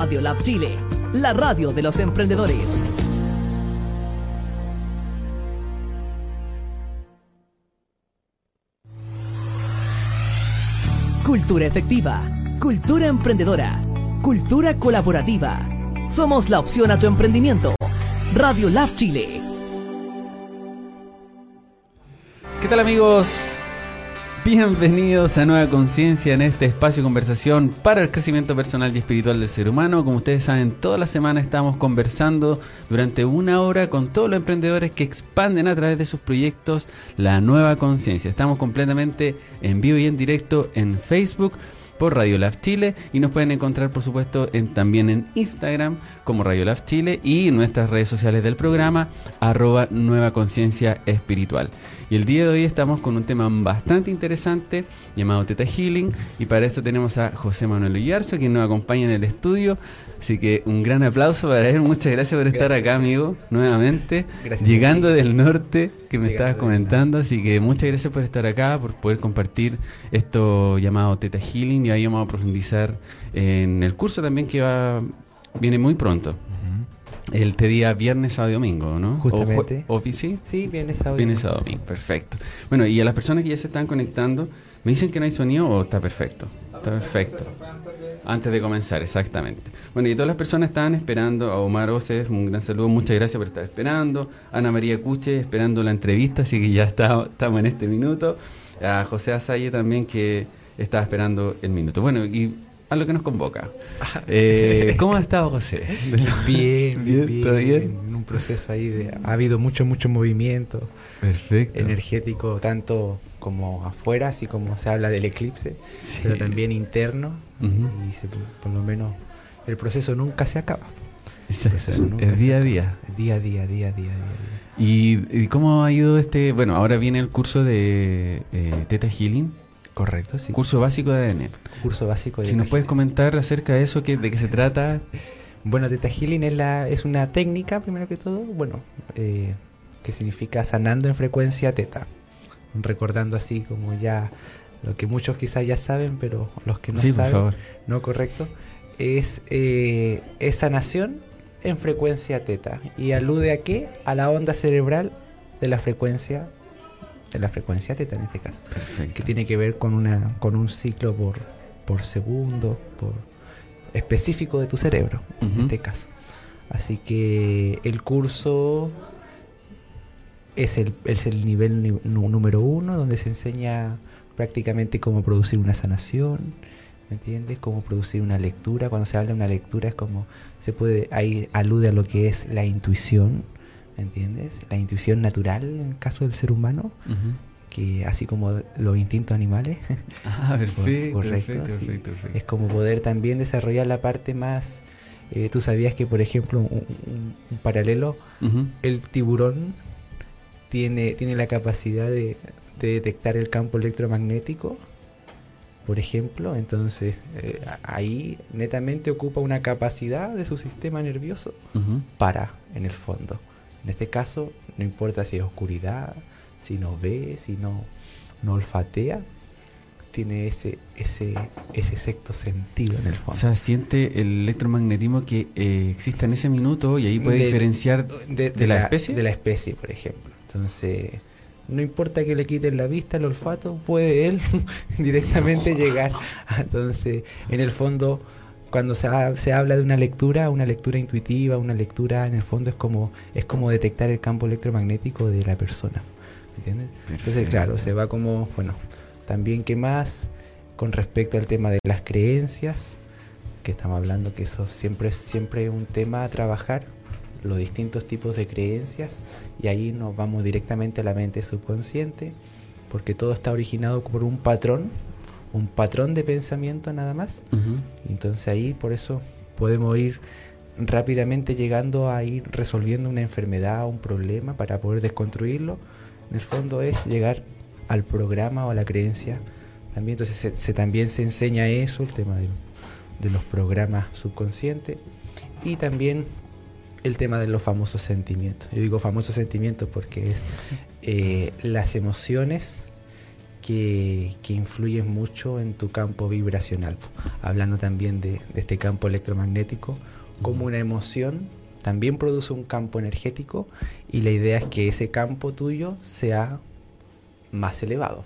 Radio Lab Chile, la radio de los emprendedores. Cultura efectiva, cultura emprendedora, cultura colaborativa. Somos la opción a tu emprendimiento. Radio Lab Chile. ¿Qué tal amigos? Bienvenidos a Nueva Conciencia en este espacio de conversación para el crecimiento personal y espiritual del ser humano. Como ustedes saben, toda la semana estamos conversando durante una hora con todos los emprendedores que expanden a través de sus proyectos la nueva conciencia. Estamos completamente en vivo y en directo en Facebook por Radio Lab Chile y nos pueden encontrar por supuesto en, también en Instagram como Radio Lab Chile y nuestras redes sociales del programa arroba Nueva Conciencia Espiritual. Y el día de hoy estamos con un tema bastante interesante llamado Teta Healing y para eso tenemos a José Manuel Ullarzo quien nos acompaña en el estudio. Así que un gran aplauso para él. Muchas gracias por estar acá, amigo, nuevamente. llegando del norte, que me estabas comentando. Así que muchas gracias por estar acá, por poder compartir esto llamado Teta Healing. Y ahí vamos a profundizar en el curso también que va viene muy pronto. El te día viernes, sábado y domingo, ¿no? Justamente. ¿O, sí? Sí, viernes, sábado domingo. sábado domingo, perfecto. Bueno, y a las personas que ya se están conectando, ¿me dicen que no hay sonido o está perfecto? Está perfecto. Antes de comenzar, exactamente. Bueno, y todas las personas estaban esperando, a Omar Oces, un gran saludo, muchas gracias por estar esperando. Ana María Cuche, esperando la entrevista, así que ya está, estamos en este minuto. A José Asalle también, que estaba esperando el minuto. Bueno, y a lo que nos convoca. Eh, ¿Cómo ha estado José? Bien, bien, bien, bien. En un proceso ahí de... Ha habido mucho, mucho movimiento. Perfecto. Energético, tanto como afuera, así como se habla del eclipse, pero también interno. Y por lo menos el proceso nunca se acaba. El, día a día. Día a día, día a día, día, ¿Y, cómo ha ido este? Bueno, ahora viene el curso de eh, Teta Healing. Correcto, sí. Curso básico de ADN. Curso básico de Si nos puedes comentar acerca de eso, que, de qué se trata. Bueno, Teta Healing es, la, es una técnica, primero que todo, bueno, eh, que significa sanando en frecuencia teta. Recordando así como ya lo que muchos quizás ya saben, pero los que no saben, no correcto, es, eh, es sanación en frecuencia teta. ¿Y alude a qué? A la onda cerebral de la frecuencia de la frecuencia teta en este caso. Que tiene que ver con una con un ciclo por, por segundo, por específico de tu cerebro, en este caso. Así que el curso es el, es el nivel número uno, donde se enseña prácticamente cómo producir una sanación, ¿me entiendes? Cómo producir una lectura. Cuando se habla de una lectura es como, se puede, ahí alude a lo que es la intuición, ¿me entiendes? La intuición natural en el caso del ser humano, que así como los instintos animales. Ah, perfecto, perfecto, Es como poder también desarrollar la parte más... Eh, Tú sabías que, por ejemplo, un, paralelo, el tiburón tiene, tiene la capacidad de, detectar el campo electromagnético, por ejemplo, entonces eh, ahí netamente ocupa una capacidad de su sistema nervioso para, en el fondo. En este caso, no importa si es oscuridad, si no ve, si no, no olfatea, tiene ese, ese, ese sexto sentido en el fondo. O sea, siente el electromagnetismo que eh, existe en ese minuto y ahí puede diferenciar de, la, especie. De la especie, por ejemplo. Entonces, no importa que le quiten la vista, el olfato, puede él directamente llegar. Entonces, en el fondo, cuando se, se, habla de una lectura, una lectura intuitiva, una lectura, en el fondo es como, es como detectar el campo electromagnético de la persona. ¿Entiendes? Entonces, claro, se va como, bueno, también que más con respecto al tema de las creencias, que estamos hablando que eso siempre es siempre un tema a trabajar, los distintos tipos de creencias y ahí nos vamos directamente a la mente subconsciente porque todo está originado por un patrón, un patrón de pensamiento nada más. Entonces ahí por eso podemos ir rápidamente llegando a ir resolviendo una enfermedad, un problema para poder desconstruirlo. En el fondo es llegar al programa o a la creencia. También entonces se, también se enseña eso, el tema de, de los programas subconscientes y también el tema de los famosos sentimientos. Yo digo famosos sentimientos porque es eh, las emociones que, que influyen mucho en tu campo vibracional. Hablando también de, de este campo electromagnético, como una emoción también produce un campo energético y la idea es que ese campo tuyo sea más elevado,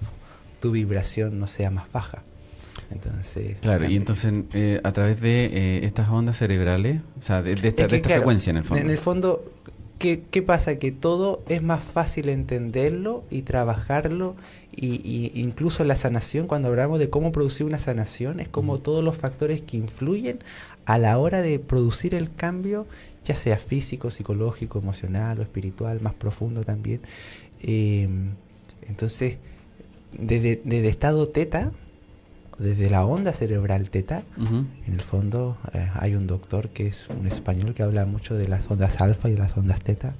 tu vibración no sea más baja. Entonces, claro, y entonces eh, a través de eh, estas ondas cerebrales, o sea, de, de esta, Es que, de esta claro, frecuencia en el fondo. En el fondo, ¿qué, qué pasa? Que todo es más fácil entenderlo y trabajarlo, y, y incluso la sanación, cuando hablamos de cómo producir una sanación, es como Ujú. todos los factores que influyen a la hora de producir el cambio, ya sea físico, psicológico, emocional o espiritual, más profundo también. Eh, entonces, desde, desde estado teta, desde la onda cerebral teta, Ujú. en el fondo eh, hay un doctor que es un español que habla mucho de las ondas alfa y de las ondas teta,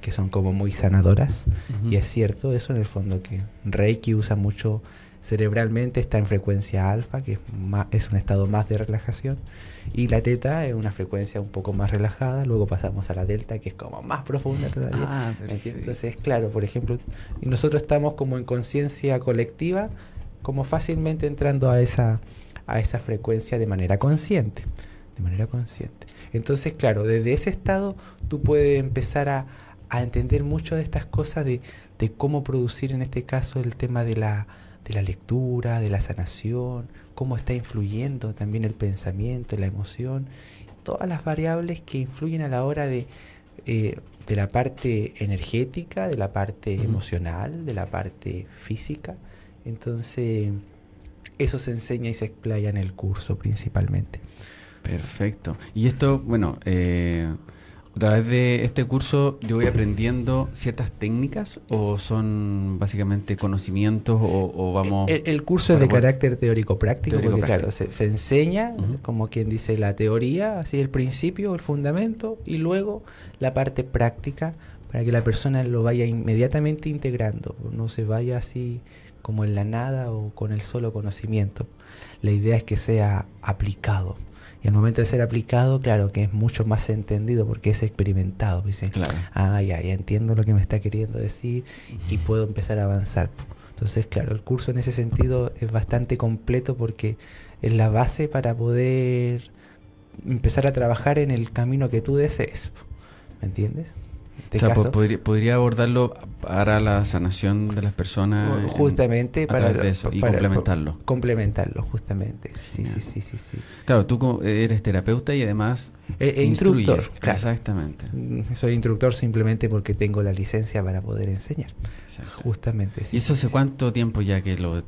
que son como muy sanadoras. Ujú. Y es cierto eso en el fondo que Reiki usa mucho cerebralmente, está en frecuencia alfa, que es, ma- es un estado más de relajación. Y la teta es una frecuencia un poco más relajada, luego pasamos a la delta, que es como más profunda todavía. Ah. Entonces, claro, por ejemplo, nosotros estamos como en conciencia colectiva, como fácilmente entrando a esa, a esa frecuencia de manera consciente. De manera consciente. Entonces, claro, desde ese estado tú puedes empezar a, a entender mucho de estas cosas, de, de cómo producir en este caso el tema de la, de la lectura, de la sanación, cómo está influyendo también el pensamiento, la emoción, todas las variables que influyen a la hora de, eh, de la parte energética, de la parte emocional, de la parte física. Entonces, eso se enseña y se explaya en el curso principalmente. Perfecto. Y esto, bueno, eh, a través de este curso yo voy aprendiendo ciertas técnicas o son básicamente conocimientos o, o vamos... El, el curso es de carácter teórico-práctico, Teórico porque claro, se, se enseña, como quien dice, la teoría, así el principio, el fundamento, y luego la parte práctica, para que la persona lo vaya inmediatamente integrando, no se vaya así como en la nada o con el solo conocimiento. La idea es que sea aplicado. Y al momento de ser aplicado, claro que es mucho más entendido porque es experimentado. Dice, Claro. ah, ya, ya entiendo lo que me está queriendo decir y puedo empezar a avanzar. Entonces, claro, el curso en ese sentido es bastante completo porque es la base para poder empezar a trabajar en el camino que tú desees. ¿Me entiendes? Este o sea, caso, podría, podría abordarlo para la sanación de las personas. en- justamente para, eso y para- complementarlo. Complementarlo, justamente. Sí, sí, sí, sí, sí. Claro, tú eres terapeuta y además E- e instructor, instruyes. claro. Exactamente. Mm, Soy instructor simplemente porque tengo la licencia para poder enseñar. Exacto. Justamente. sí, ¿Y eso sí, hace cuánto tiempo ya que lo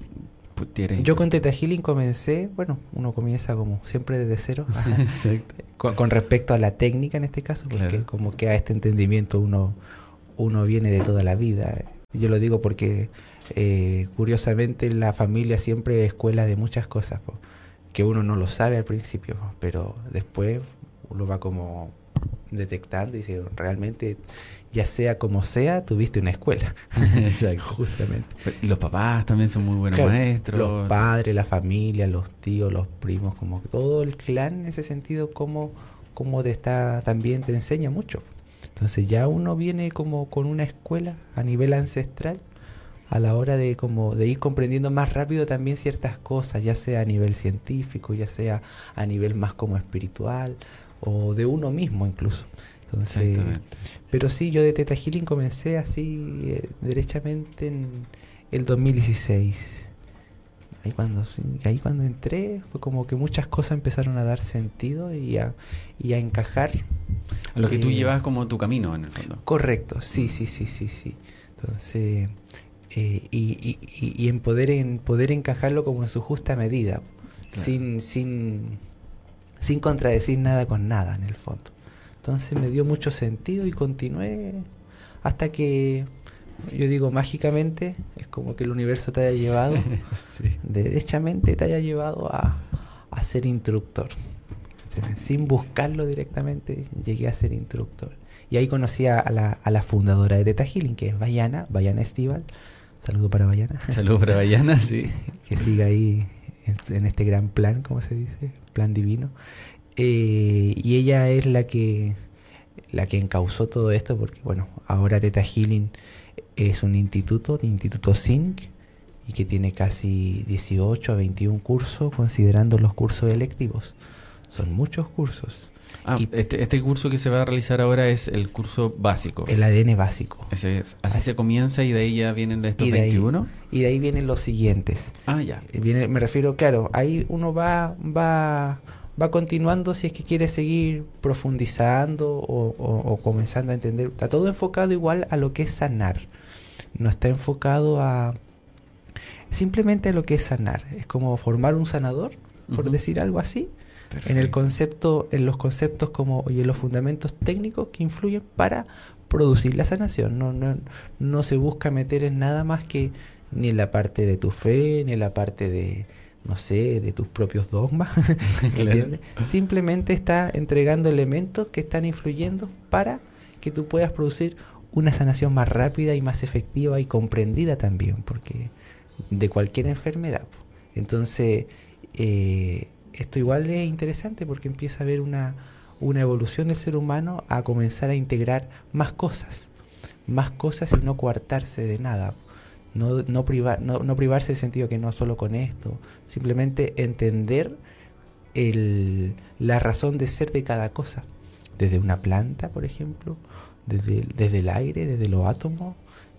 tienes? Yo con Teta Healing comencé, bueno, uno comienza como siempre desde cero, Exacto. con, con respecto a la técnica en este caso, porque Claro. como que a este entendimiento uno, uno viene de toda la vida. Yo lo digo porque eh, curiosamente la familia siempre es escuela de muchas cosas, po, que uno no lo sabe al principio, po, pero después uno va como detectando y dice, realmente, ya sea como sea, tuviste una escuela, Exacto. justamente. Y los papás también son muy buenos Claro, maestros. Los padres, la familia, los tíos, los primos, como que todo el clan en ese sentido, como, como te está, también te enseña mucho. Entonces ya uno viene como con una escuela a nivel ancestral a la hora de como de ir comprendiendo más rápido también ciertas cosas, ya sea a nivel científico, ya sea a nivel más como espiritual o de uno mismo incluso. Entonces, pero sí, yo de Teta Healing comencé así eh, derechamente en el 2016. Ahí cuando, ahí cuando entré fue como que muchas cosas empezaron a dar sentido y a, y a encajar. A lo que tú eh, llevas como tu camino en el fondo. Correcto, sí, sí, sí, sí, sí. Entonces, eh, y, y, y- y en, poder, en poder encajarlo como en su justa medida, Claro. sin, sin, sin contradecir nada con nada en el fondo. Entonces me dio mucho sentido y continué hasta que, yo digo, mágicamente, es como que el universo te haya llevado, sí. derechamente te haya llevado a, a ser instructor. Sin buscarlo directamente, llegué a ser instructor. Y ahí conocí a la, a la fundadora de Teta Healing, que es Bayana, Bayana Estival. Saludo para Bayana. Saludos para Bayana, sí. que siga ahí en, en este gran plan, como se dice, plan divino. Eh, y ella es la que la que encausó todo esto, porque bueno, ahora Teta Healing es un instituto, de Instituto Zinc, y que tiene casi 18 a 21 cursos considerando los cursos electivos. Son muchos cursos. Ah, Y- este, este curso que se va a realizar ahora es el curso básico. El ADN básico. Ese es- así se comienza y de ahí ya vienen estos Y de, ahí, 21. y de ahí vienen los siguientes. Ah, ya. Eh, Viene, me refiero, claro, ahí uno va, va, va continuando si es que quiere seguir profundizando o, o- o comenzando a entender. Está todo enfocado igual a lo que es sanar. No está enfocado a simplemente a lo que es sanar. Es como formar un sanador, por decir algo así, en el concepto, en los conceptos como y en los fundamentos técnicos que influyen para producir la sanación. No, no, no se busca meter en nada más que ni en la parte de tu fe, ni en la parte de, no sé, de tus propios dogmas. Claro. Simplemente está entregando elementos que están influyendo para que tú puedas producir una sanación más rápida y más efectiva y comprendida también, porque de cualquier enfermedad. Entonces, eh, esto igual es interesante porque empieza a haber una, una evolución del ser humano a comenzar a integrar más cosas, más cosas y no coartarse de nada. No, no, privar, no, no privarse en sentido que no solo con esto, simplemente entender el, la razón de ser de cada cosa. Desde una planta, por ejemplo, desde, desde el aire, desde los átomos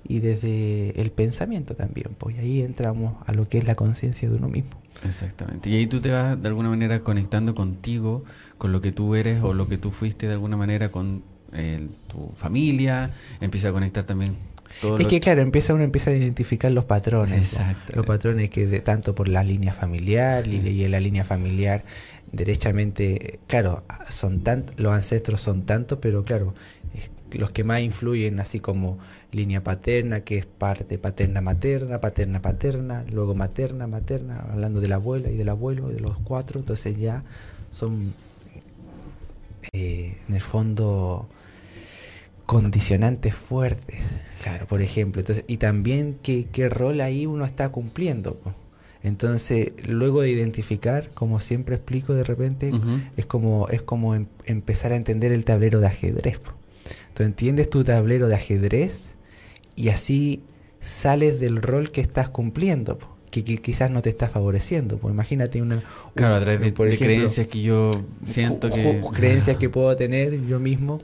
y desde el pensamiento también. Pues y ahí entramos a lo que es la conciencia de uno mismo. Exactamente. Y ahí tú te vas de alguna manera conectando contigo, con lo que tú eres o lo que tú fuiste de alguna manera con eh, tu familia. Empieza a conectar también todo Es que claro, empieza uno empieza a identificar los patrones. ¿no? Exacto. Los patrones que de, tanto por la línea familiar y, de- y en la línea familiar derechamente, claro, son tan, los ancestros son tantos, pero claro, es- los que más influyen así como línea paterna, que es parte paterna materna, paterna paterna, luego materna materna, hablando de la abuela y del abuelo, de los cuatro, entonces ya son eh, en el fondo condicionantes fuertes. Claro, por ejemplo. Entonces, y también qué, qué rol ahí uno está cumpliendo. po. Entonces, luego de identificar, como siempre explico de repente, es como, es como em- empezar a entender el tablero de ajedrez. po. Tú entiendes tu tablero de ajedrez y así sales del rol que estás cumpliendo, po, que, que quizás no te está favoreciendo. Pues imagínate una... Claro, un- a través de, por de ejemplo, creencias que yo siento que... creencias que puedo tener yo mismo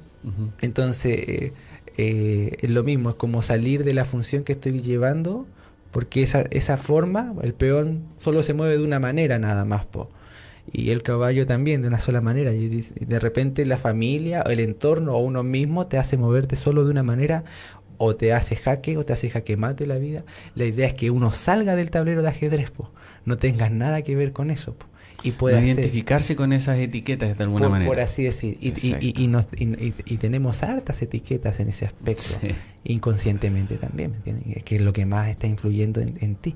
entonces, eh, eh, es lo mismo, es como salir de la función que estoy llevando, porque esa, esa forma, el peón solo se mueve de una manera nada más, po. Y el caballo también, de una sola manera. Y de repente la familia, el entorno o uno mismo te hace moverte solo de una manera, o te hace jaque, o te hace jaque mate la vida. La idea es que uno salga del tablero de ajedrez, po. No tengas nada que ver con eso, po. Y No pueda identificarse con esas etiquetas de alguna por, manera. por así decir. Y, y- y- nos- tenemos hartas etiquetas en ese aspecto, Sí. inconscientemente también, ¿me entiendes? Que es lo que más está influyendo en, en ti.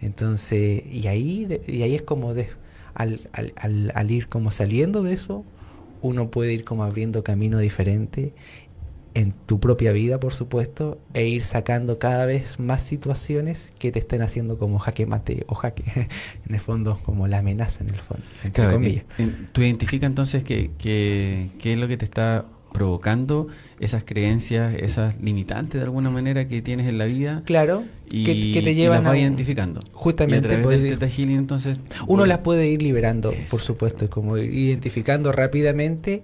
Entonces, y ahí, de- y ahí es como de, al, al, al, al ir como saliendo de eso, uno puede ir como abriendo camino diferente en tu propia vida, por supuesto, e ir sacando cada vez más situaciones que te estén haciendo como jaque mate o jaque, en el fondo, como la amenaza en el fondo, entre Claro, comillas. en- tú identificas entonces que, que- qué es lo que te está provocando esas creencias, esas limitantes de alguna manera que tienes en la vida Claro, y, que, que te y llevan las a identificando. Justamente y a través del Healing, entonces uno las puede ir liberando, por supuesto, es como ir identificando rápidamente,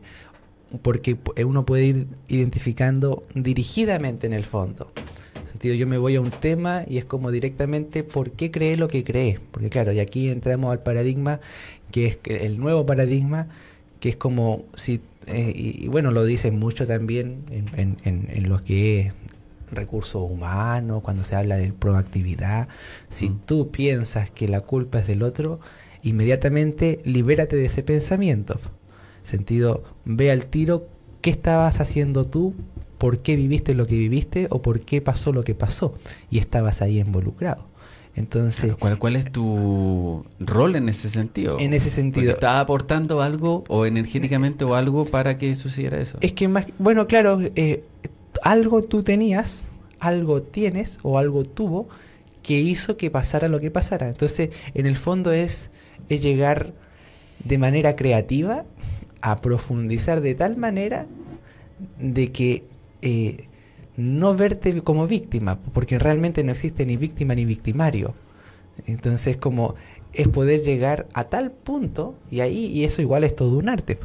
porque pu- uno puede ir identificando dirigidamente en el fondo. En el sentido, yo me voy a un tema y es como directamente por qué cree lo que cree. Porque claro, y aquí entramos al paradigma, que es el nuevo paradigma, que es como si, eh, y, y bueno, lo dicen mucho también en, en lo que es recursos humanos, cuando se habla de proactividad. Si Mm. tú piensas que la culpa es del otro, inmediatamente libérate de ese pensamiento. Sentido, ve al tiro qué estabas haciendo tú, por qué viviste lo que viviste o por qué pasó lo que pasó y estabas ahí involucrado. Entonces, ¿Cuál, ¿Cuál es tu rol en ese sentido? en ese sentido, ¿Estás aportando algo o energéticamente o algo para que sucediera eso? es que más, bueno, claro, eh, algo tú tenías, algo tienes o algo tuvo que hizo que pasara lo que pasara. Entonces, en el fondo es, es llegar de manera creativa a profundizar de tal manera de que eh, no verte como víctima, porque realmente no existe ni víctima ni victimario. Entonces, como es poder llegar a tal punto, y ahí, y eso igual es todo un arte.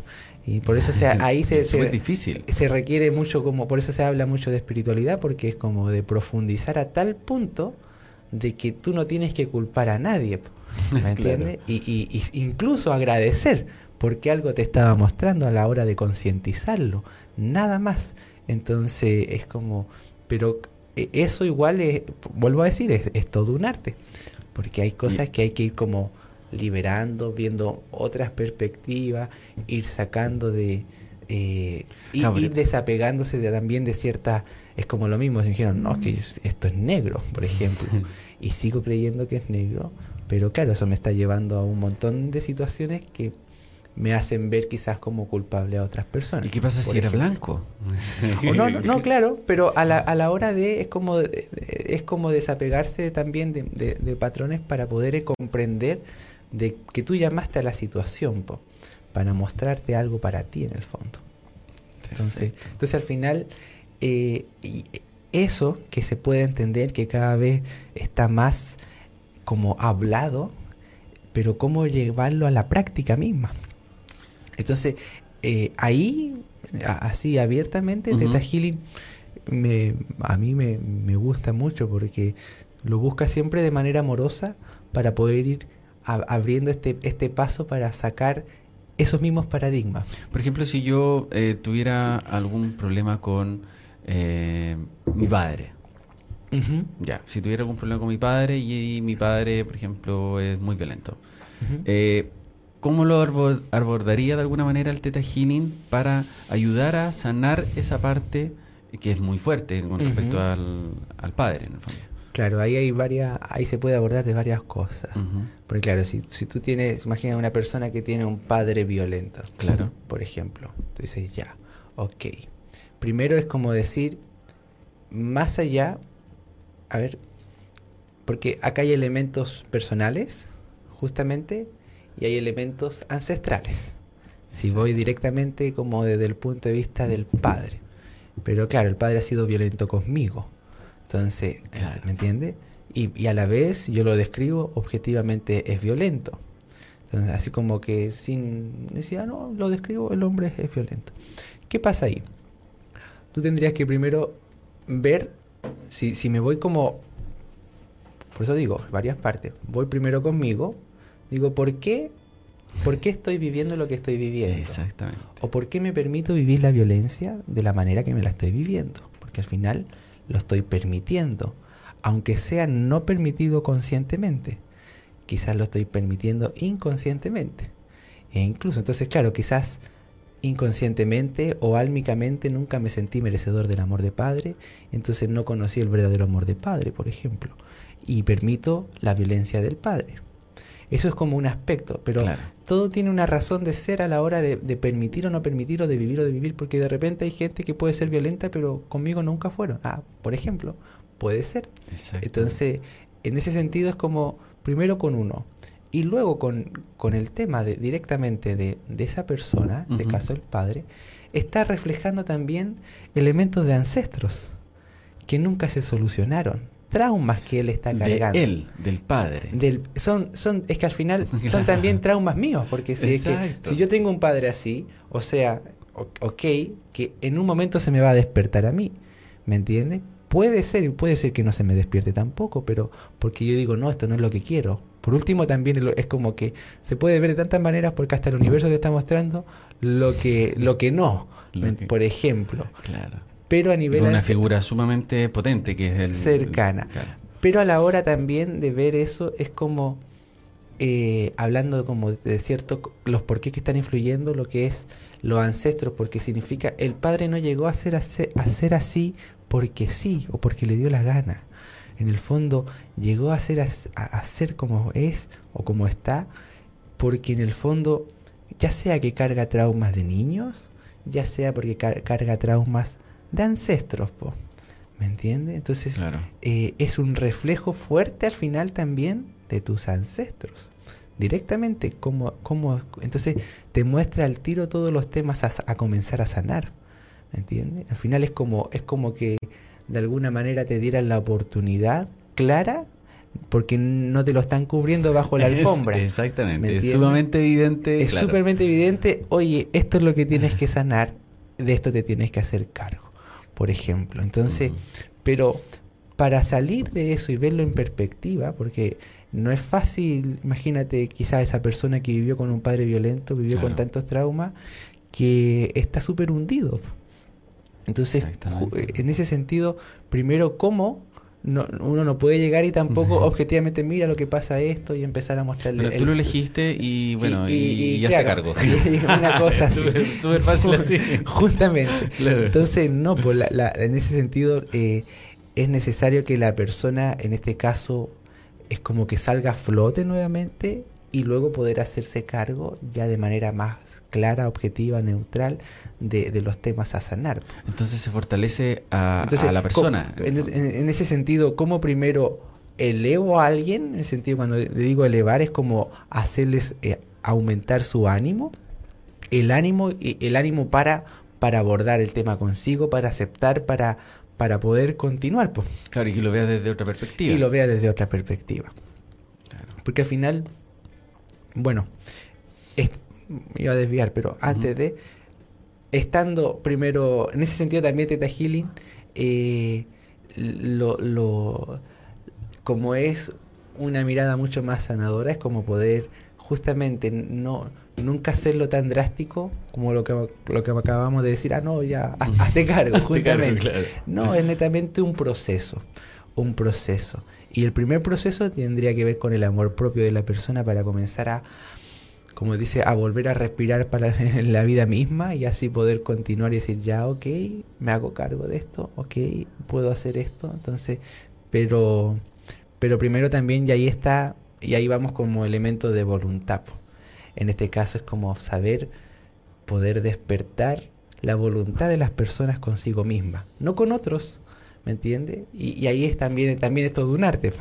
Y por eso se, ahí se, es difícil. se requiere mucho, como por eso se habla mucho de espiritualidad, porque es como de profundizar a tal punto de que tú no tienes que culpar a nadie. ¿Me entiendes? y, y, incluso agradecer, porque algo te estaba mostrando a la hora de concientizarlo. Nada más. Entonces es como, pero e, eso igual es, vuelvo a decir, es, es todo un arte. Porque hay cosas que hay que ir como liberando, viendo otras perspectivas, ir sacando de... Eh, ir, desapegándose de, también de ciertas... Es como lo mismo, se dijeron, no, es que esto es negro, por ejemplo, y sigo creyendo que es negro, pero claro, eso me está llevando a un montón de situaciones que me hacen ver quizás como culpable a otras personas. ¿Y qué pasa si era blanco? no, no, claro, pero a la, a la hora de es como es como desapegarse también de, de patrones para poder comprender de que tú llamaste a la situación para mostrarte algo para ti en el fondo. Entonces, entonces al final, eh, eso que se puede entender que cada vez está más como hablado, pero cómo llevarlo a la práctica misma. Entonces, eh, ahí, así abiertamente, Teta Healing me, a mí me, me gusta mucho porque lo busca siempre de manera amorosa para poder ir abriendo este, este paso para sacar esos mismos paradigmas. Por ejemplo, si yo eh, tuviera algún problema con eh, mi padre. Ya, si tuviera algún problema con mi padre y, mi padre, por ejemplo, es muy violento. Eh, ¿Cómo lo abordaría de alguna manera el Teta Healing para ayudar a sanar esa parte que es muy fuerte con respecto al, al padre, en el fondo? Claro, ahí hay varias, ahí se puede abordar de varias cosas. Porque claro, si, si tú tienes, imagina una persona que tiene un padre violento, claro, por ejemplo, tú dices ya, ok. Primero es como decir, más allá, a ver, porque acá hay elementos personales, justamente, y hay elementos ancestrales. Si voy directamente como desde el punto de vista del padre. Pero claro, el padre ha sido violento conmigo. Entonces, ¿me entiende? Y, a la vez yo lo describo objetivamente es violento. Entonces, así como que sin necesidad, no, lo describo, el hombre es violento. ¿Qué pasa ahí? Tú tendrías que primero ver si, si me voy como, por eso digo, varias partes, voy primero conmigo, digo, ¿por qué ¿Por qué estoy viviendo lo que estoy viviendo? Exactamente. ¿O por qué me permito vivir la violencia de la manera que me la estoy viviendo? Porque al final lo estoy permitiendo, aunque sea no permitido conscientemente. Quizás lo estoy permitiendo inconscientemente. E incluso, entonces, claro, quizás inconscientemente o álmicamente nunca me sentí merecedor del amor de padre, entonces no conocí el verdadero amor de padre, por ejemplo, y permito la violencia del padre. Eso es como un aspecto, pero todo tiene una razón de ser a la hora de, permitir o no permitir o de vivir o de vivir, porque de repente hay gente que puede ser violenta, pero conmigo nunca fueron. Ah, por ejemplo, puede ser. Entonces, en ese sentido es como primero con uno y luego con, con el tema de, directamente de, de esa persona, en este caso el padre, está reflejando también elementos de ancestros que nunca se solucionaron traumas que él está cargando. De él, del padre. Del, son, son, es que al final son también traumas míos, porque si, si yo tengo un padre así, o sea, ok, que en un momento se me va a despertar a mí, ¿me entiendes? Puede ser, y puede ser que no se me despierte tampoco, pero porque yo digo, no, esto no es lo que quiero. Por último, también es como que se puede ver de tantas maneras porque hasta el universo te está mostrando lo que, lo que no. Por ejemplo. Claro pero a nivel... Una figura sumamente potente que es el... Cercana. Pero a la hora también de ver eso es como... Eh, hablando como de cierto los por qué que están influyendo lo que es los ancestros porque significa el padre no llegó a ser, a ser, así porque sí o porque le dio la gana en el fondo llegó a ser, a ser como es o como está porque en el fondo ya sea que carga traumas de niños ya sea porque carga traumas de ancestros, po. ¿me entiendes? Entonces eh, es un reflejo fuerte al final también de tus ancestros. Directamente, como, como, entonces te muestra al tiro todos los temas a, comenzar a sanar. ¿Me entiendes? Al final es como, es como que de alguna manera te dieran la oportunidad clara porque no te lo están cubriendo bajo la alfombra. Es, exactamente, es sumamente evidente. Es sumamente evidente, oye, esto es lo que tienes que sanar, de esto te tienes que hacer cargo, por ejemplo. Entonces, pero para salir de eso y verlo en perspectiva, porque no es fácil, imagínate quizás esa persona que vivió con un padre violento, vivió con tantos traumas, que está súper hundido. Entonces, en ese sentido, primero, ¿cómo no, uno no puede llegar y tampoco objetivamente mira lo que pasa esto y empezar a mostrarle. Pero tú lo elegiste y bueno, y, ya te cargo. una cosa Súper fácil así. Justamente. Entonces, no, pues en ese sentido eh, es necesario que la persona, en este caso, es como que salga a flote nuevamente y luego poder hacerse cargo ya de manera más clara, objetiva, neutral de, los temas a sanar. Entonces se fortalece a, la persona. En, ese sentido, ¿cómo primero elevo a alguien? En el sentido, cuando le digo elevar, es como hacerles eh, aumentar su ánimo. El ánimo, el ánimo para, para abordar el tema consigo, para aceptar, para, para poder continuar. Pues. Claro, y que lo vea desde otra perspectiva. Y lo vea desde otra perspectiva. Porque al final, bueno, me iba a desviar, pero antes de estando primero, en ese sentido también Teta Healing, eh, lo, lo, como es una mirada mucho más sanadora, es como poder justamente no nunca hacerlo tan drástico como lo que, lo que acabamos de decir, ah, no, ya, hazte cargo, justamente. No, es netamente un proceso, un proceso. Y el primer proceso tendría que ver con el amor propio de la persona para comenzar a como dice, a volver a respirar para la vida misma y así poder continuar y decir, ya, ok, me hago cargo de esto, ok, puedo hacer esto. Entonces, pero, pero primero también, y ahí está, y ahí vamos como elemento de voluntad. En este caso es como saber poder despertar la voluntad de las personas consigo misma, no con otros, ¿me entiende? Y, ahí es también, también es todo un arte.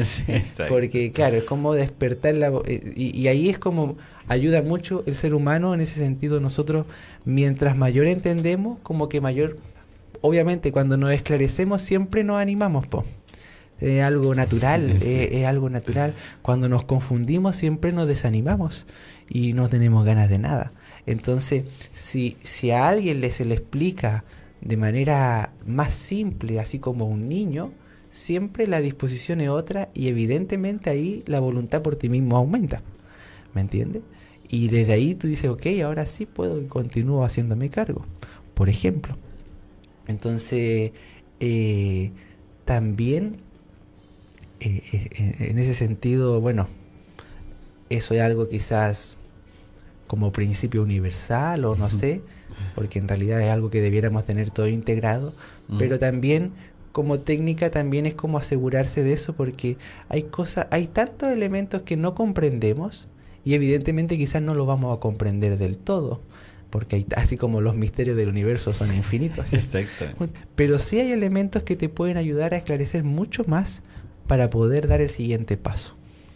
Porque, claro, es como despertar la... Y, y, ahí es como ayuda mucho el ser humano en ese sentido. Nosotros, mientras mayor entendemos, como que mayor... Obviamente, cuando nos esclarecemos, siempre nos animamos, po. Es algo natural, es, algo natural. Cuando nos confundimos, siempre nos desanimamos y no tenemos ganas de nada. Entonces, si, si a alguien le se le explica de manera más simple, así como un niño, siempre la disposición es otra y evidentemente ahí la voluntad por ti mismo aumenta. ¿Me entiendes? Y desde ahí tú dices, ok, ahora sí puedo y continúo haciéndome cargo, por ejemplo. Entonces, eh, también eh, eh, en ese sentido, bueno, eso es algo quizás como principio universal o no sé, porque en realidad es algo que debiéramos tener todo integrado, mm. pero también como técnica también es como asegurarse de eso porque hay cosas, hay tantos elementos que no comprendemos y evidentemente quizás no lo vamos a comprender del todo porque hay, así como los misterios del universo son infinitos. Exacto. Pero sí hay elementos que te pueden ayudar a esclarecer mucho más para poder dar el siguiente paso.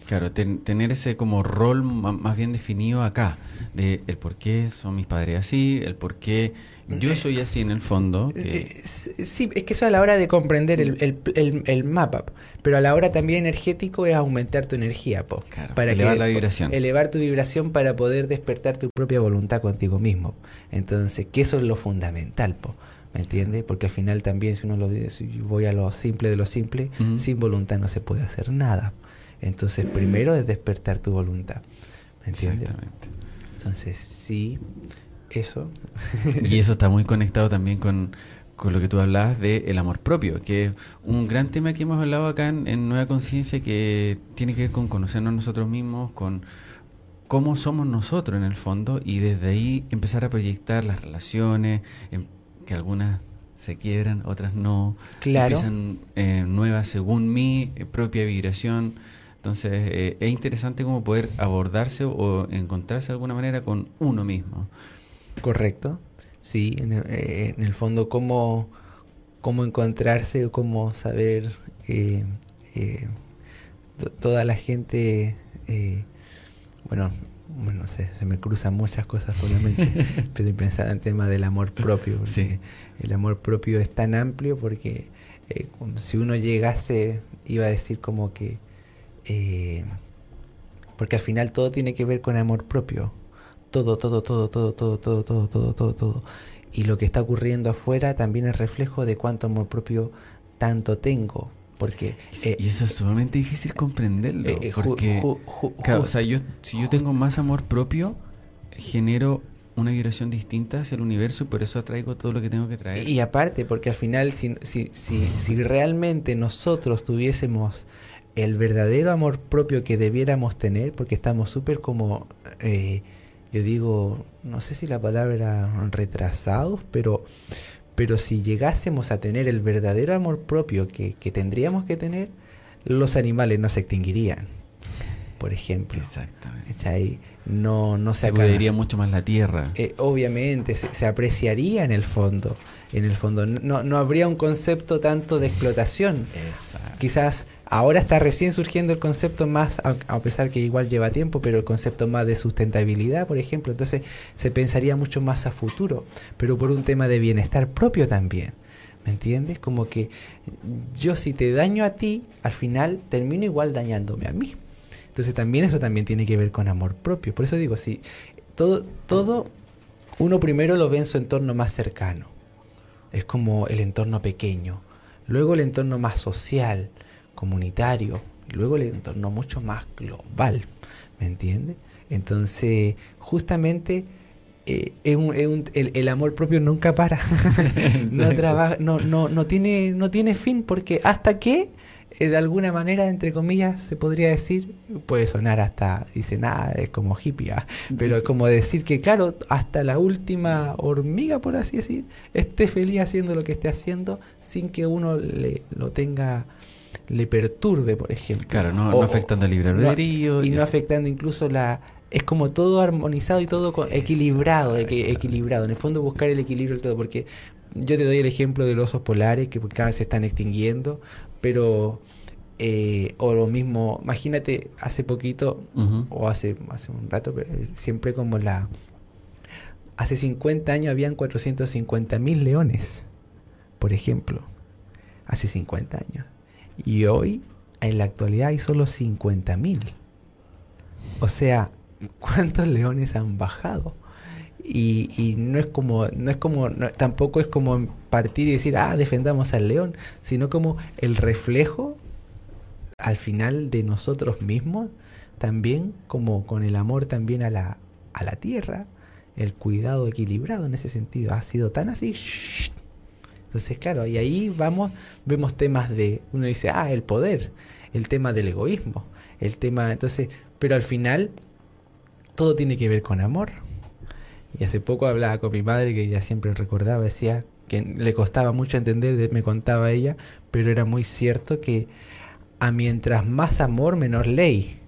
Claro, tener ese como rol más bien definido acá, de el por qué son mis padres así, el por qué yo soy así en el fondo. Eh, sí, es que eso a la hora de comprender el, mapa, pero a la hora también energético es aumentar tu energía, po, para elevar la vibración. Elevar tu vibración para poder despertar tu propia voluntad contigo mismo. Entonces, que eso es lo fundamental, po. ¿Me entiendes? Porque al final también, si uno lo si voy a lo simple de lo simple, sin voluntad no se puede hacer nada. Entonces, primero es despertar tu voluntad. ¿Me entiendes? Exactamente. Entonces, sí, eso. y eso está muy conectado también con, lo que tú hablabas de el amor propio, que es un gran tema que hemos hablado acá en, Nueva Conciencia que tiene que ver con conocernos nosotros mismos, con cómo somos nosotros en el fondo y desde ahí empezar a proyectar las relaciones, em, que algunas se quiebran, otras no, claro. empiezan eh, nuevas según mi propia vibración. Entonces eh, es interesante como poder abordarse o encontrarse de alguna manera con uno mismo. Correcto, sí, en el, eh, en el fondo cómo, cómo encontrarse o cómo saber eh, toda la gente, bueno, bueno, no sé, se me cruzan muchas cosas por la mente, pero pensar en el tema del amor propio, sí. el amor propio es tan amplio porque si uno llegase, iba a decir como que eh, porque al final todo tiene que ver con amor propio. Todo, todo, todo, todo, todo, todo, todo, todo, todo, todo. Y lo que está ocurriendo afuera también es reflejo de cuánto amor propio tanto tengo. Porque, eh, y eso es sumamente difícil comprenderlo. Eh, porque, o sea, yo, si yo tengo más amor propio, genero una vibración distinta hacia el universo y por eso atraigo todo lo que tengo que traer. Y aparte, porque al final, si, si, si, si realmente nosotros tuviésemos el verdadero amor propio que debiéramos tener, porque estamos súper como, eh, yo digo, no sé si la palabra retrasados, pero, pero si llegásemos a tener el verdadero amor propio que, que tendríamos que tener, los animales no se extinguirían, por ejemplo. Exactamente no, no se, se mucho más la tierra. Eh, obviamente, se, apreciaría en el fondo. En el fondo, no, no habría un concepto tanto de explotación. Quizás ahora está recién surgiendo el concepto más, a, pesar que igual lleva tiempo, pero el concepto más de sustentabilidad, por ejemplo. Entonces se pensaría mucho más a futuro, pero por un tema de bienestar propio también. ¿Me entiendes? Como que yo si te daño a ti, al final termino igual dañándome a mí. Entonces también eso también tiene que ver con amor propio. Por eso digo, si todo, todo uno primero lo ve en su entorno más cercano. Es como el entorno pequeño. Luego el entorno más social, comunitario. Luego el entorno mucho más global. ¿Me entiende? Entonces, justamente eh, el, amor propio nunca para. no, trabaja, no, no, no, tiene, no tiene fin porque hasta que de alguna manera, entre comillas, se podría decir, puede sonar hasta, dice nada, es como hippie, ¿ah? pero es como decir que, claro, hasta la última hormiga, por así decir, esté feliz haciendo lo que esté haciendo sin que uno le lo tenga le perturbe, por ejemplo. Claro, no, afectando el libre albedrío. y, no afectando incluso la... Es como todo armonizado y todo equilibrado, equilibrado. En el fondo buscar el equilibrio y todo, porque yo te doy el ejemplo de los osos polares que cada vez se están extinguiendo, pero eh, o lo mismo, imagínate hace poquito o hace, hace un rato, siempre como la... Hace 50 años habían 450 mil leones, por ejemplo, hace 50 años. Y hoy, en la actualidad, hay solo 50 mil. O sea, ¿cuántos leones han bajado? Y, y, no es como, no es como, tampoco es como partir y decir, ah, defendamos al león, sino como el reflejo al final de nosotros mismos, también como con el amor también a la, a la tierra, el cuidado equilibrado en ese sentido, ha sido tan así. Entonces, claro, y ahí vamos, vemos temas de, uno dice, ah, el poder, el tema del egoísmo, el tema, entonces, pero al final todo tiene que ver con amor. Y hace poco hablaba con mi madre que ella siempre recordaba, decía que le costaba mucho entender, me contaba ella, pero era muy cierto que a mientras más amor, menor ley.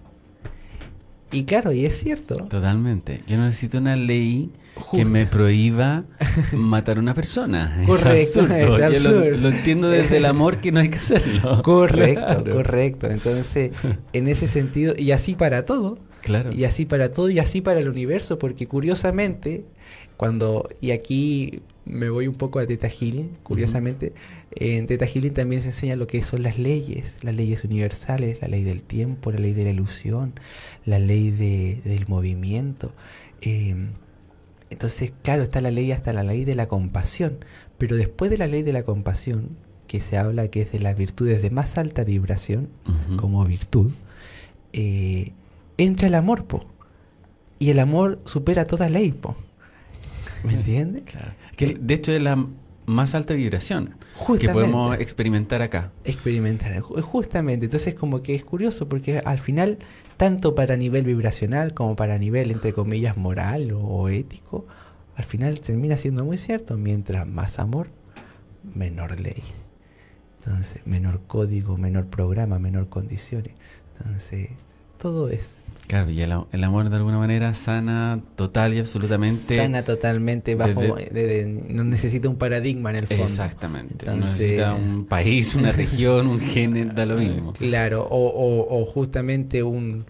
Y claro, y es cierto. Totalmente. Yo necesito una ley que me prohíba matar a una persona. Correcto, es Lo, entiendo desde el amor que no hay que hacerlo. Correcto, correcto. Entonces, en ese sentido, y así para todo. Claro. Y así para todo, y así para el universo, porque curiosamente, cuando, y aquí me voy un poco a Teta Healing, curiosamente, en Teta Healing también se enseña lo que son las leyes, las leyes universales, la ley del tiempo, la ley de la ilusión, la ley de, del movimiento. Em, entonces, claro, está la ley hasta la ley de la compasión, pero después de la ley de la compasión, que se habla que es de las virtudes de más alta vibración, como virtud, eh, entra el amor, po. Y el amor supera toda ley, po. ¿Me entiendes? Que de hecho es la más alta vibración que podemos experimentar acá. Experimentar, justamente. Entonces como que es curioso porque al final, tanto para nivel vibracional como para nivel, entre comillas, moral o, ético, al final termina siendo muy cierto. Mientras más amor, menor ley. Entonces, menor código, menor programa, menor condiciones. Entonces, todo es Claro, y el, amor de alguna manera sana total y absolutamente. Sana totalmente, bajo, no necesita un paradigma en el fondo. Exactamente. no necesita un país, una región, un género, da lo mismo. Claro, o, justamente un,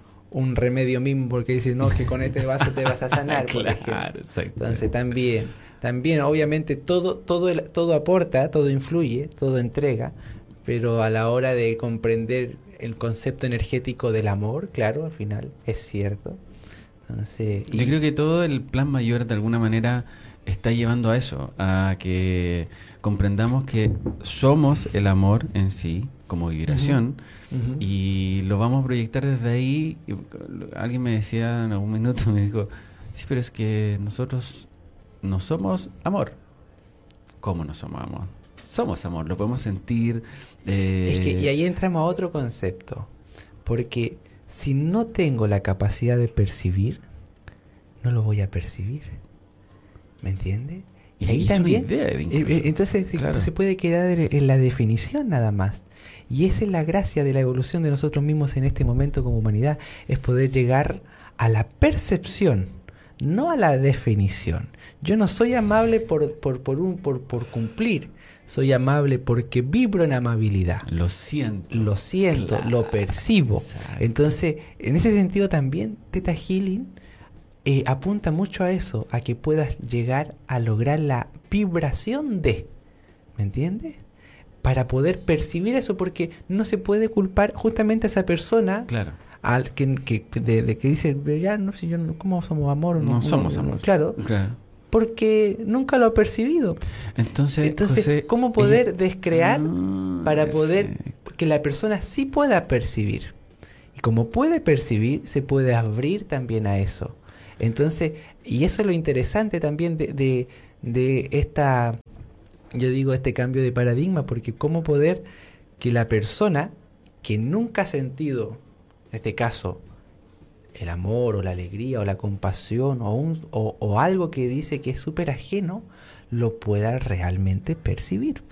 remedio mismo, porque dice, no, que con este vaso te vas a sanar, por ejemplo. Entonces también, también obviamente todo, todo, todo aporta, todo influye, todo entrega, pero a la hora de comprender el concepto energético del amor, claro, al final es cierto. Entonces, Yo creo que todo el plan mayor de alguna manera está llevando a eso, a que comprendamos que somos el amor en sí, como vibración, y lo vamos a proyectar desde ahí. alguien me decía en algún minuto, me dijo, sí, pero es que nosotros no somos amor. ¿Cómo no somos amor? Somos amor, lo podemos sentir. Es que, y ahí entramos a otro concepto, porque si no tengo la capacidad de percibir, no lo voy a percibir. ¿Me entiende? Y ahí también. Eh, eh, entonces se puede quedar en la definición nada más. Y esa es la gracia de la evolución de nosotros mismos en este momento como humanidad, es poder llegar a la percepción, no a la definición. Yo no soy amable por, por, por, un, por, por cumplir, soy amable porque vibro en amabilidad. Lo siento. Lo siento, lo percibo. Entonces, en ese sentido también, Teta Healing eh, apunta mucho a eso, a que puedas llegar a lograr la vibración de, ¿me entiendes? Para poder percibir eso, porque no se puede culpar justamente a esa persona. Claro. Al que, de, que dice, ya no sé, yo, ¿cómo somos amor? No, somos amor. Claro. Porque nunca lo ha percibido. Entonces, Entonces ¿cómo poder descrear para poder que la persona sí pueda percibir? Y como puede percibir, se puede abrir también a eso. Entonces, y eso es lo interesante también de, de, esta, yo digo, este cambio de paradigma, porque cómo poder que la persona que nunca ha sentido, en este caso, el amor o la alegría o la compasión o, un, o, o algo que dice que es súper ajeno, lo pueda realmente percibir.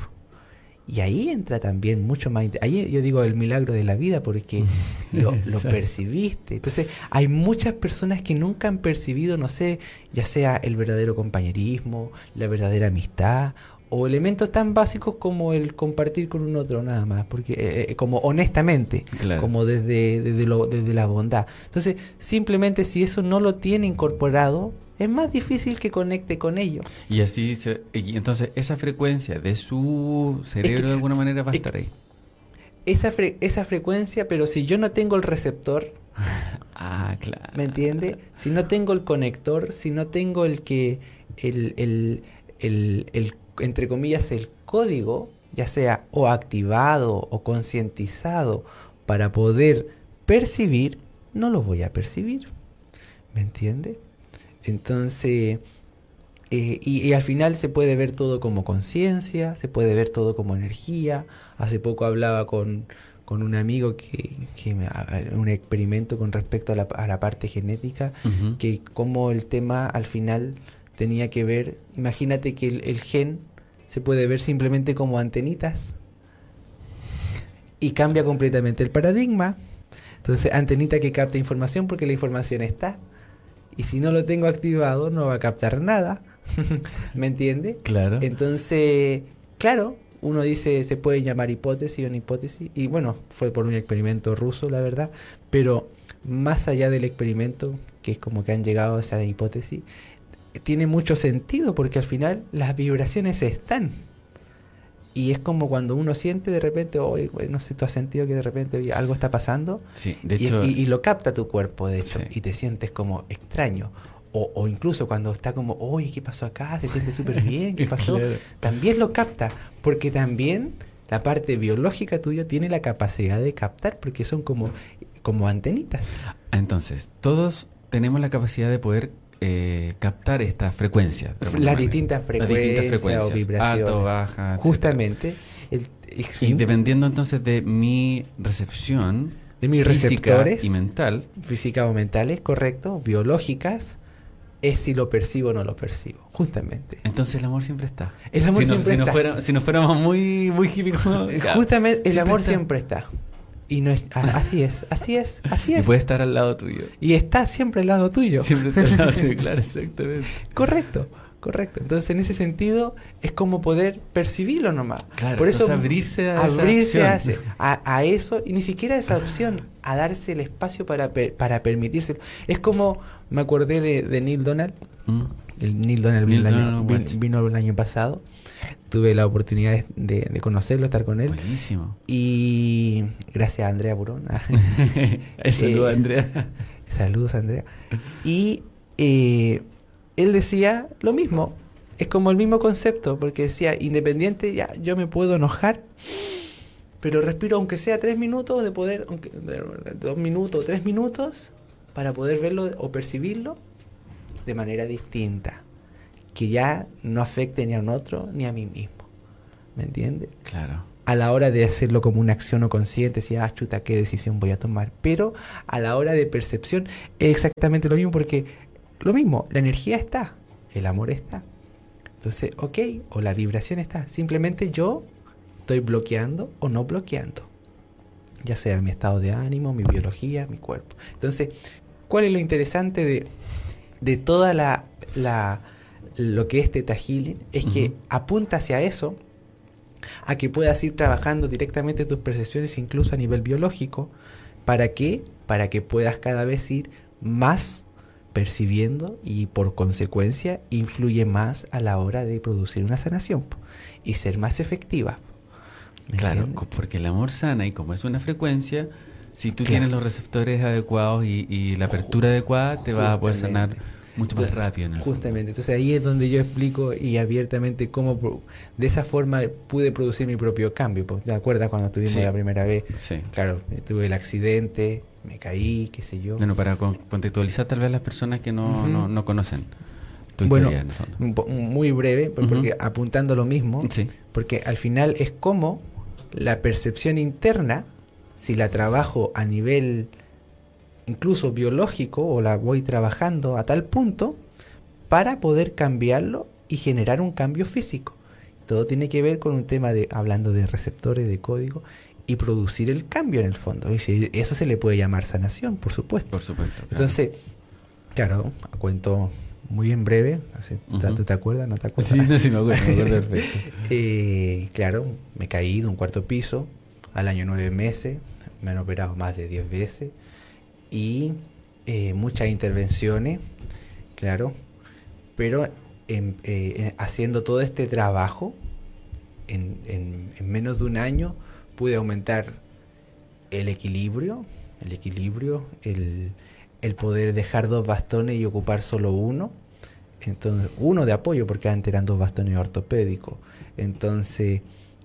Y ahí entra también mucho más. Ahí yo digo el milagro de la vida porque lo, percibiste. Entonces, hay muchas personas que nunca han percibido, no sé, ya sea el verdadero compañerismo, la verdadera amistad o elementos tan básicos como el compartir con un otro nada más, porque eh, eh, como honestamente, como desde, desde, lo, desde la bondad. Entonces, simplemente si eso no lo tiene incorporado, es más difícil que conecte con ellos. Y así, y entonces esa frecuencia de su cerebro de alguna manera va a estar ahí. Esa, esa frecuencia, pero si yo no tengo el receptor, ah, claro. ¿me entiende? Si no tengo el conector, si no tengo el que, el, el, el, el entre comillas, el código, ya sea o activado o concientizado para poder percibir, no lo voy a percibir. ¿Me entiende? Entonces, eh, y, al final se puede ver todo como conciencia, se puede ver todo como energía. Hace poco hablaba con, con un amigo que, que un experimento con respecto a la, a la parte genética, que como el tema al final tenía que ver, imagínate que el, gen se puede ver simplemente como antenitas y cambia completamente el paradigma. Entonces, antenita que capta información porque la información está y si no lo tengo activado no va a captar nada. ¿Me entiende? Claro. Entonces, claro, uno dice se puede llamar hipótesis o una hipótesis y bueno, fue por un experimento ruso, la verdad, pero más allá del experimento, que es como que han llegado a esa hipótesis, tiene mucho sentido porque al final las vibraciones están. Y es como cuando uno siente de repente, hoy no sé, tú has sentido que de repente algo está pasando. Sí, de y, hecho, y, lo capta tu cuerpo, de hecho, y te sientes como extraño. O, o, incluso cuando está como, oye, ¿qué pasó acá? Se siente súper bien, ¿qué pasó? También lo capta, porque también la parte biológica tuya tiene la capacidad de captar, porque son como, como antenitas. Entonces, todos tenemos la capacidad de poder eh, captar esta frecuencia. Las distintas frecuencias, o vibraciones. Alto, baja. Justamente. y dependiendo entonces de mi recepción, de mis física y mental. Física o mentales, correcto, biológicas, es si lo percibo o no lo percibo, justamente. Entonces el amor siempre está. El amor si siempre si está. si nos fuéramos muy, muy Justamente el amor siempre está. Y no es, así es, así es, así es. Y puede estar al lado tuyo. Y está siempre al lado tuyo. Siempre está al lado tuyo, claro, exactamente. Correcto, correcto. Entonces, en ese sentido, es como poder percibirlo nomás. Claro, Por eso, abrirse a abrirse a, a, eso, y ni siquiera esa opción, a darse el espacio para, para permitirse. Es como me acordé de, de Neil Donald. Mm. El Neil Donald, Neil vino, el año, vino el año pasado. Tuve la oportunidad de, de conocerlo, estar con él. Buenísimo. Y gracias a Andrea Burón. Saludos, Eh, Andrea. Saludos, Andrea. Y eh, él decía lo mismo. Es como el mismo concepto, porque decía, independiente, ya, yo me puedo enojar, pero respiro aunque sea tres minutos de poder, aunque, dos minutos, tres minutos, para poder verlo o percibirlo de manera distinta. Que ya no afecte ni a un otro ni a mí mismo. ¿Me entiendes? Claro. a la hora de hacerlo como una acción o consciente, si, ah, chuta, qué decisión voy a tomar. Pero a la hora de percepción es exactamente lo mismo porque lo mismo, la energía está, el amor está. Entonces, ok, o la vibración está. Simplemente yo estoy bloqueando o no bloqueando. Ya sea mi estado de ánimo, mi biología, mi cuerpo. Entonces, ¿cuál es lo interesante de, de toda la, la- lo que es Theta Healing? Es que apunta hacia eso, a que puedas ir trabajando directamente tus percepciones incluso a nivel biológico. ¿Para qué? Para que puedas cada vez ir más percibiendo y por consecuencia influye más a la hora de producir una sanación y ser más efectiva. ¿Me Claro, entiendes? porque el amor sana y como es una frecuencia, si tú Claro. tienes los receptores adecuados y, y la apertura adecuada, te vas a poder sanar. Mucho más rápido. En el fondo. Justamente, entonces ahí es donde yo explico y abiertamente cómo de esa forma pude producir mi propio cambio. po. ¿Te acuerdas cuando estuvimos Sí. la primera vez? Sí. Claro, tuve el accidente, me caí, qué sé yo. Bueno, para con- contextualizar tal vez las personas que no, Ujú. no, no conocen tu Bueno, muy breve, Ujú. porque apuntando lo mismo, Sí, porque al final es como la percepción interna, si la trabajo a nivel incluso biológico o la voy trabajando a tal punto para poder cambiarlo y generar un cambio físico. Todo tiene que ver con un tema de, hablando de receptores, de código, y producir el cambio en el fondo. Y eso se le puede llamar sanación, por supuesto. por supuesto. claro. Entonces, claro, cuento muy en breve. así. ¿tú te acuerdas? ¿No te acuerdas? Sí, no, sí me acuerdo, me acuerdo perfecto. Eh, claro, me caí de un cuarto piso al año nueve meses, me han operado más de diez veces y eh, muchas intervenciones, claro, pero en- eh, haciendo todo este trabajo, en, en- en menos de un año pude aumentar el equilibrio, el equilibrio, el, el poder dejar dos bastones y ocupar solo uno. Entonces, uno de apoyo, porque antes eran dos bastones ortopédicos. Entonces,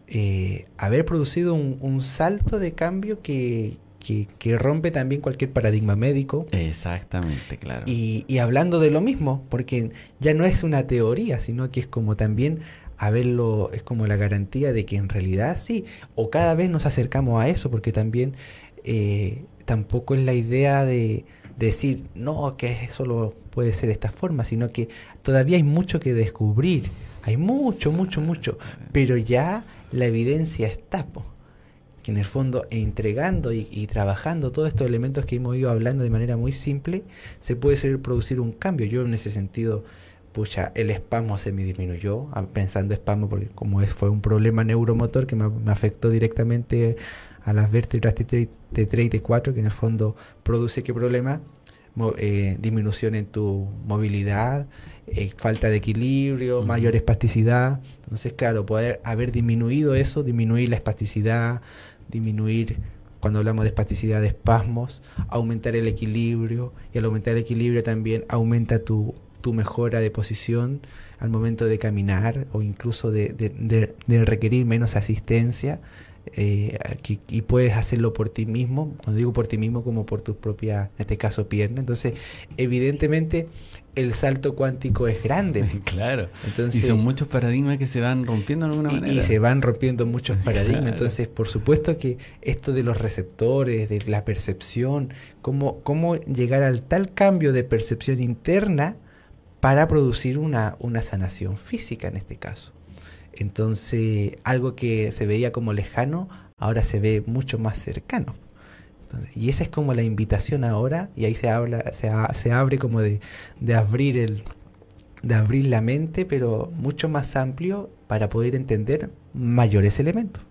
eh, haber producido un salto de cambio que, que- que rompe también cualquier paradigma médico. Exactamente, claro. Y, y hablando de lo mismo, porque ya no es una teoría, sino que es como también haberlo, es como la garantía de que en realidad sí, o cada vez nos acercamos a eso, porque también eh, tampoco es la idea de decir, no, que solo puede ser esta forma, sino que todavía hay mucho que descubrir, hay mucho, mucho, mucho, pero ya la evidencia está, po, que en el fondo entregando y, trabajando todos estos elementos que hemos ido hablando de manera muy simple, se puede ser producir un cambio. Yo en ese sentido, pucha, el espasmo se me disminuyó, pensando espasmo, porque como fue un problema neuromotor que me, afectó directamente a las vértebras T3, T3 y T4, que en el fondo produce qué problema, eh, disminución en tu movilidad, eh, falta de equilibrio, mayor espasticidad. Entonces, claro, poder haber disminuido eso, disminuir la espasticidad, disminuir, cuando hablamos de espasticidad, de espasmos, aumentar el equilibrio, y al aumentar el equilibrio también aumenta tu, tu mejora de posición al momento de caminar o incluso de, de- de- de requerir menos asistencia. eh, que- y puedes hacerlo por ti mismo, cuando digo por ti mismo como por tus propias, en este caso, piernas. Entonces, evidentemente, el salto cuántico es grande. claro. Entonces, y son muchos paradigmas que se van rompiendo de alguna y, manera. y se van rompiendo muchos paradigmas. Claro. Entonces, por supuesto que esto de los receptores, de la percepción, cómo, cómo llegar al tal cambio de percepción interna para producir una, una sanación física en este caso. Entonces, algo que se veía como lejano, ahora se ve mucho más cercano. Y esa es como la invitación ahora, y ahí se habla, se, a- se abre como de, de abrir el, de abrir la mente, pero mucho más amplio para poder entender mayores elementos.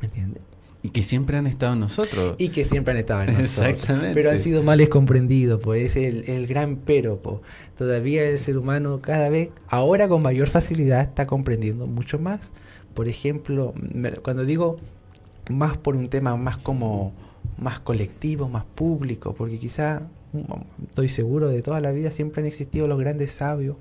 ¿Me entiendes? Y que siempre han estado en nosotros. Y que siempre han estado en nosotros. Exactamente. Pero han sido males comprendidos, pues es el, el gran pero. po. Todavía el ser humano cada vez, ahora con mayor facilidad, está comprendiendo mucho más. Por ejemplo, cuando digo más por un tema más como más colectivo, más público, porque quizá mm, estoy seguro de toda la vida siempre han existido los grandes sabios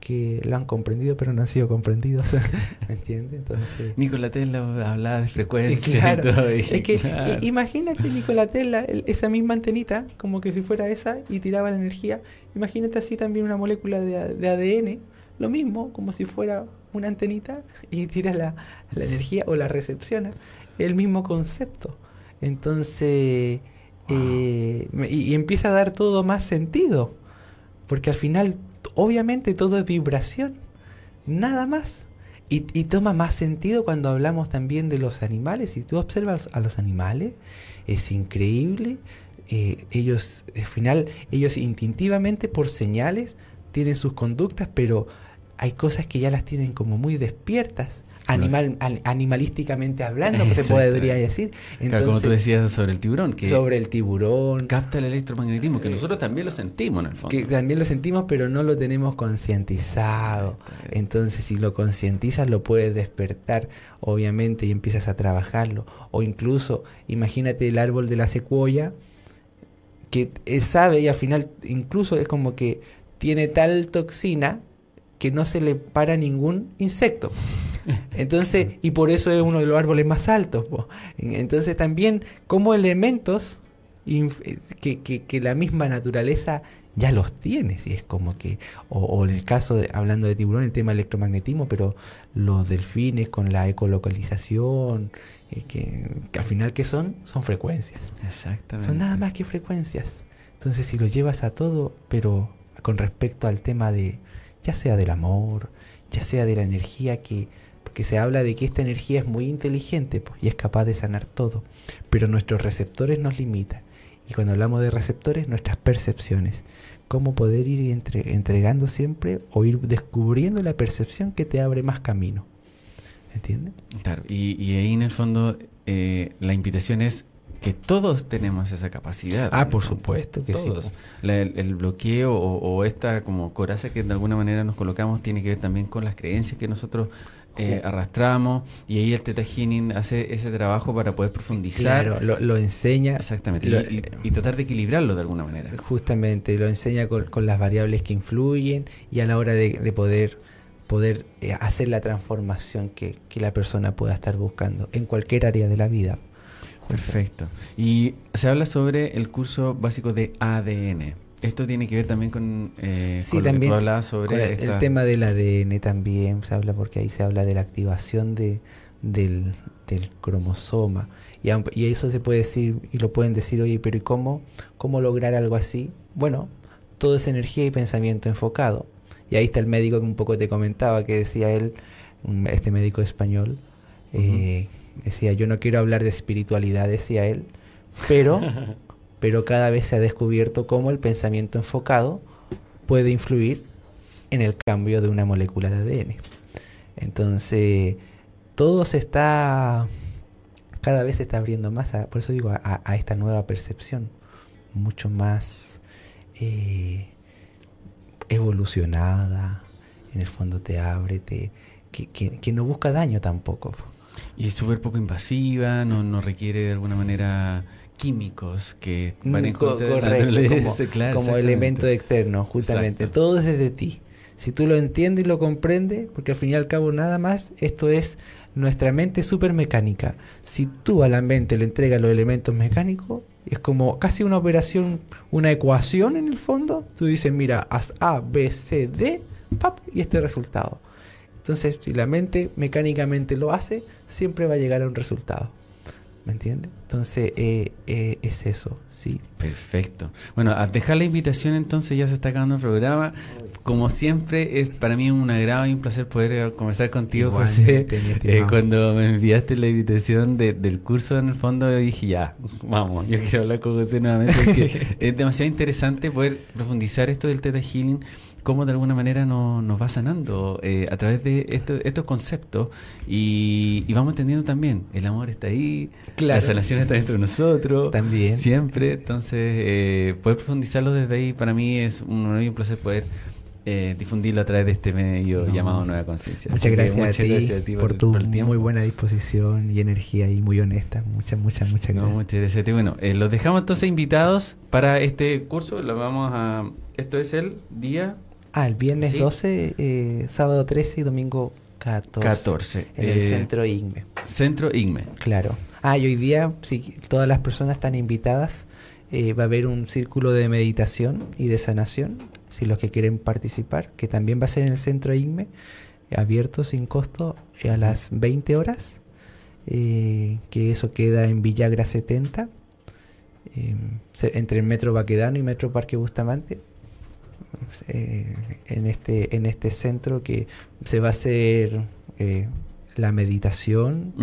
que lo han comprendido pero no han sido comprendidos, ¿me entiendes? Entonces, Nikola Tesla hablaba de frecuencia Claro, y todo. y- es que claro. imagínate Nikola Tesla, esa misma antenita, como que si fuera esa y tiraba la energía. Imagínate así también una molécula de, de ADN, lo mismo, como si fuera una antenita y tira la, la energía o la recepciona. El mismo concepto. Entonces, eh, y, y empieza a dar todo más sentido. Porque al final, obviamente, todo es vibración. Nada más. Y, y toma más sentido cuando hablamos también de los animales. Si tú observas a los animales, es increíble. eh, ellos, al final, ellos instintivamente, por señales, tienen sus conductas, pero hay cosas que ya las tienen como muy despiertas. Animal, an- animalísticamente hablando, se podría decir. Claro, como tú Entonces, decías sobre el tiburón, que sobre el tiburón, capta el electromagnetismo, que nosotros también lo sentimos en el fondo. que también lo sentimos, pero no lo tenemos concientizado. Entonces, si lo concientizas, lo puedes despertar, obviamente, y empiezas a trabajarlo. O incluso, imagínate el árbol de la secuoya, que eh, sabe y al final, incluso es como que tiene tal toxina que no se le para ningún insecto. Entonces, y por eso es uno de los árboles más altos. po. Entonces también como elementos eh, que, que- que la misma naturaleza ya los tiene, si es como que, o, o en el caso, de, hablando de tiburón, el tema del electromagnetismo, pero los delfines con la ecolocalización, eh, que, que al final, ¿qué son? Son frecuencias. Exactamente. Son nada más que frecuencias. Entonces, si lo llevas a todo, pero con respecto al tema de, ya sea del amor, ya sea de la energía que, porque se habla de que esta energía es muy inteligente pues, y es capaz de sanar todo, pero nuestros receptores nos limitan. Y cuando hablamos de receptores, nuestras percepciones. Cómo poder ir entre- entregando siempre o ir descubriendo la percepción que te abre más camino. ¿Entiendes? Claro, y, y ahí en el fondo eh, la invitación es que todos tenemos esa capacidad. Ah, por supuesto que sí. Todos. La- el, el bloqueo o, o esta como coraza que de alguna manera nos colocamos tiene que ver también con las creencias que nosotros eh, arrastramos y ahí el Teta Healing hace ese trabajo para poder profundizar. Claro, lo, lo enseña. Exactamente, lo- y, tratar de equilibrarlo de alguna manera. Justamente, lo enseña con, con las variables que influyen y a la hora de, de poder, poder eh, hacer la transformación que, que la persona pueda estar buscando en cualquier área de la vida. Perfecto. Y se habla sobre el curso básico de ADN. Esto tiene que ver también con, eh, Sí, con lo que también tú sobre Con el, esta- el tema del ADN también se habla porque ahí se habla de la activación de, del, del cromosoma. Y, y eso se puede decir, y lo pueden decir, oye, pero ¿y cómo, cómo lograr algo así? Bueno, todo es energía y pensamiento enfocado. Y ahí está el médico que un poco te comentaba, que decía él, este médico español, eh, decía, yo no quiero hablar de espiritualidad, decía él, pero, pero cada vez se ha descubierto cómo el pensamiento enfocado puede influir en el cambio de una molécula de ADN. Entonces, todo se está, cada vez se está abriendo más, a- por eso digo, a, esta nueva percepción, mucho más eh, evolucionada, en el fondo te abre, te, que no busca daño tampoco. Y es súper poco invasiva, no, no requiere de alguna manera químicos que van en co- contra de la como, claro, como elemento externo, justamente. Exacto. Todo es desde ti. Si tú lo entiendes y lo comprendes, porque al fin y al cabo nada más, esto es nuestra mente súper mecánica. Si tú a la mente le entregas los elementos mecánicos, es como casi una operación, una ecuación en el fondo. Tú dices, mira, haz A, B, C, D, pap, y este resultado. Entonces, si la mente mecánicamente lo hace, siempre va a llegar a un resultado. ¿Me entiendes? Entonces, eh, eh, es eso, sí. Perfecto. Bueno, a dejar la invitación entonces, ya se está acabando el programa. Como siempre, es para mí un agrado y un placer poder eh, conversar contigo, José. cuando me enviaste la invitación del curso, en el fondo, yo dije, ya, vamos, yo quiero hablar con José nuevamente, es demasiado interesante poder profundizar esto del Theta Healing cómo de alguna manera nos, nos va sanando eh, a través de estos conceptos y, vamos entendiendo también, el amor está ahí, la sanación está dentro de nosotros, también siempre, entonces eh, poder profundizarlo desde ahí para mí es un honor y un placer poder eh, difundirlo a través de este medio llamado Nueva Conciencia. Muchas, gracias, a ti por, tu muy buena disposición y energía y muy honesta. Muchas, muchas, muchas gracias. muchas gracias a ti. Bueno, los dejamos entonces invitados para este curso. Lo vamos a. Esto es el día Ah, el viernes 12, eh, sábado 13 y domingo 14. 14. En el eh, centro IGME. Centro IGME. Claro. Ah, y hoy día, si todas las personas están invitadas, eh, va a haber un círculo de meditación y de sanación, si los que quieren participar, que también va a ser en el centro IGME, abierto sin costo a las 20 horas, que eso queda en Villagra 70, entre el Metro Baquedano y Metro Parque Bustamante eh, en, este, en este centro que se va a hacer eh, la meditación,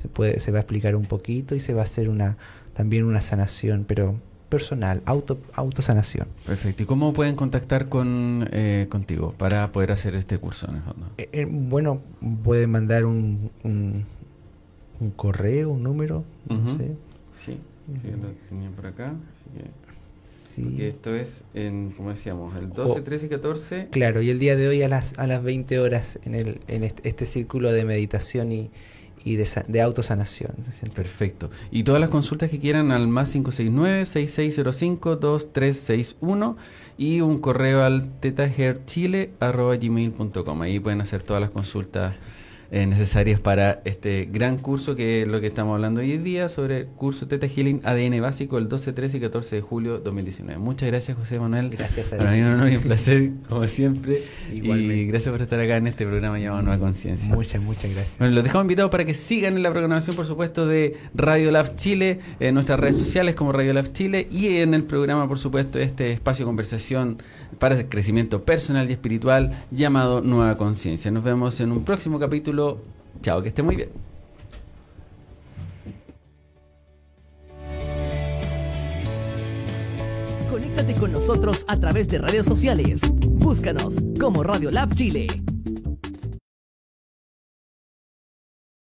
se, puede, se va a explicar un poquito y se va a hacer una también una sanación, pero personal, auto, autosanación. Perfecto. ¿Y cómo pueden contactar con eh, contigo para poder hacer este curso en el fondo? bueno, pueden mandar un, un, correo, un número, Sí, lo tenía por acá. Porque esto es, en, como decíamos, el 12, 13 y 14. Claro, y el día de hoy a las, a las 20 horas en, el, en este, círculo de meditación y, y de, de, autosanación. Perfecto. Y todas las consultas que quieran al más 569-6605-2361 y un correo al tetaherchile.com. Ahí pueden hacer todas las consultas eh, necesarias para este gran curso que es lo que estamos hablando hoy día sobre el curso Teta Healing ADN básico el 12, 13 y 14 de julio 2019. Muchas gracias José Manuel. Gracias a Para mí es un placer como siempre. Y gracias por estar acá en este programa llamado Nueva Conciencia. Muchas, muchas gracias. Bueno, los dejamos invitados para que sigan en la programación, por supuesto, de Radio Lab Chile, en nuestras redes sociales como Radio Lab Chile y en el programa, por supuesto, este espacio de conversación para el crecimiento personal y espiritual llamado Nueva Conciencia. Nos vemos en un próximo Chao, que esté muy bien. Conéctate con nosotros a través de redes sociales. Búscanos como Radio Lab Chile.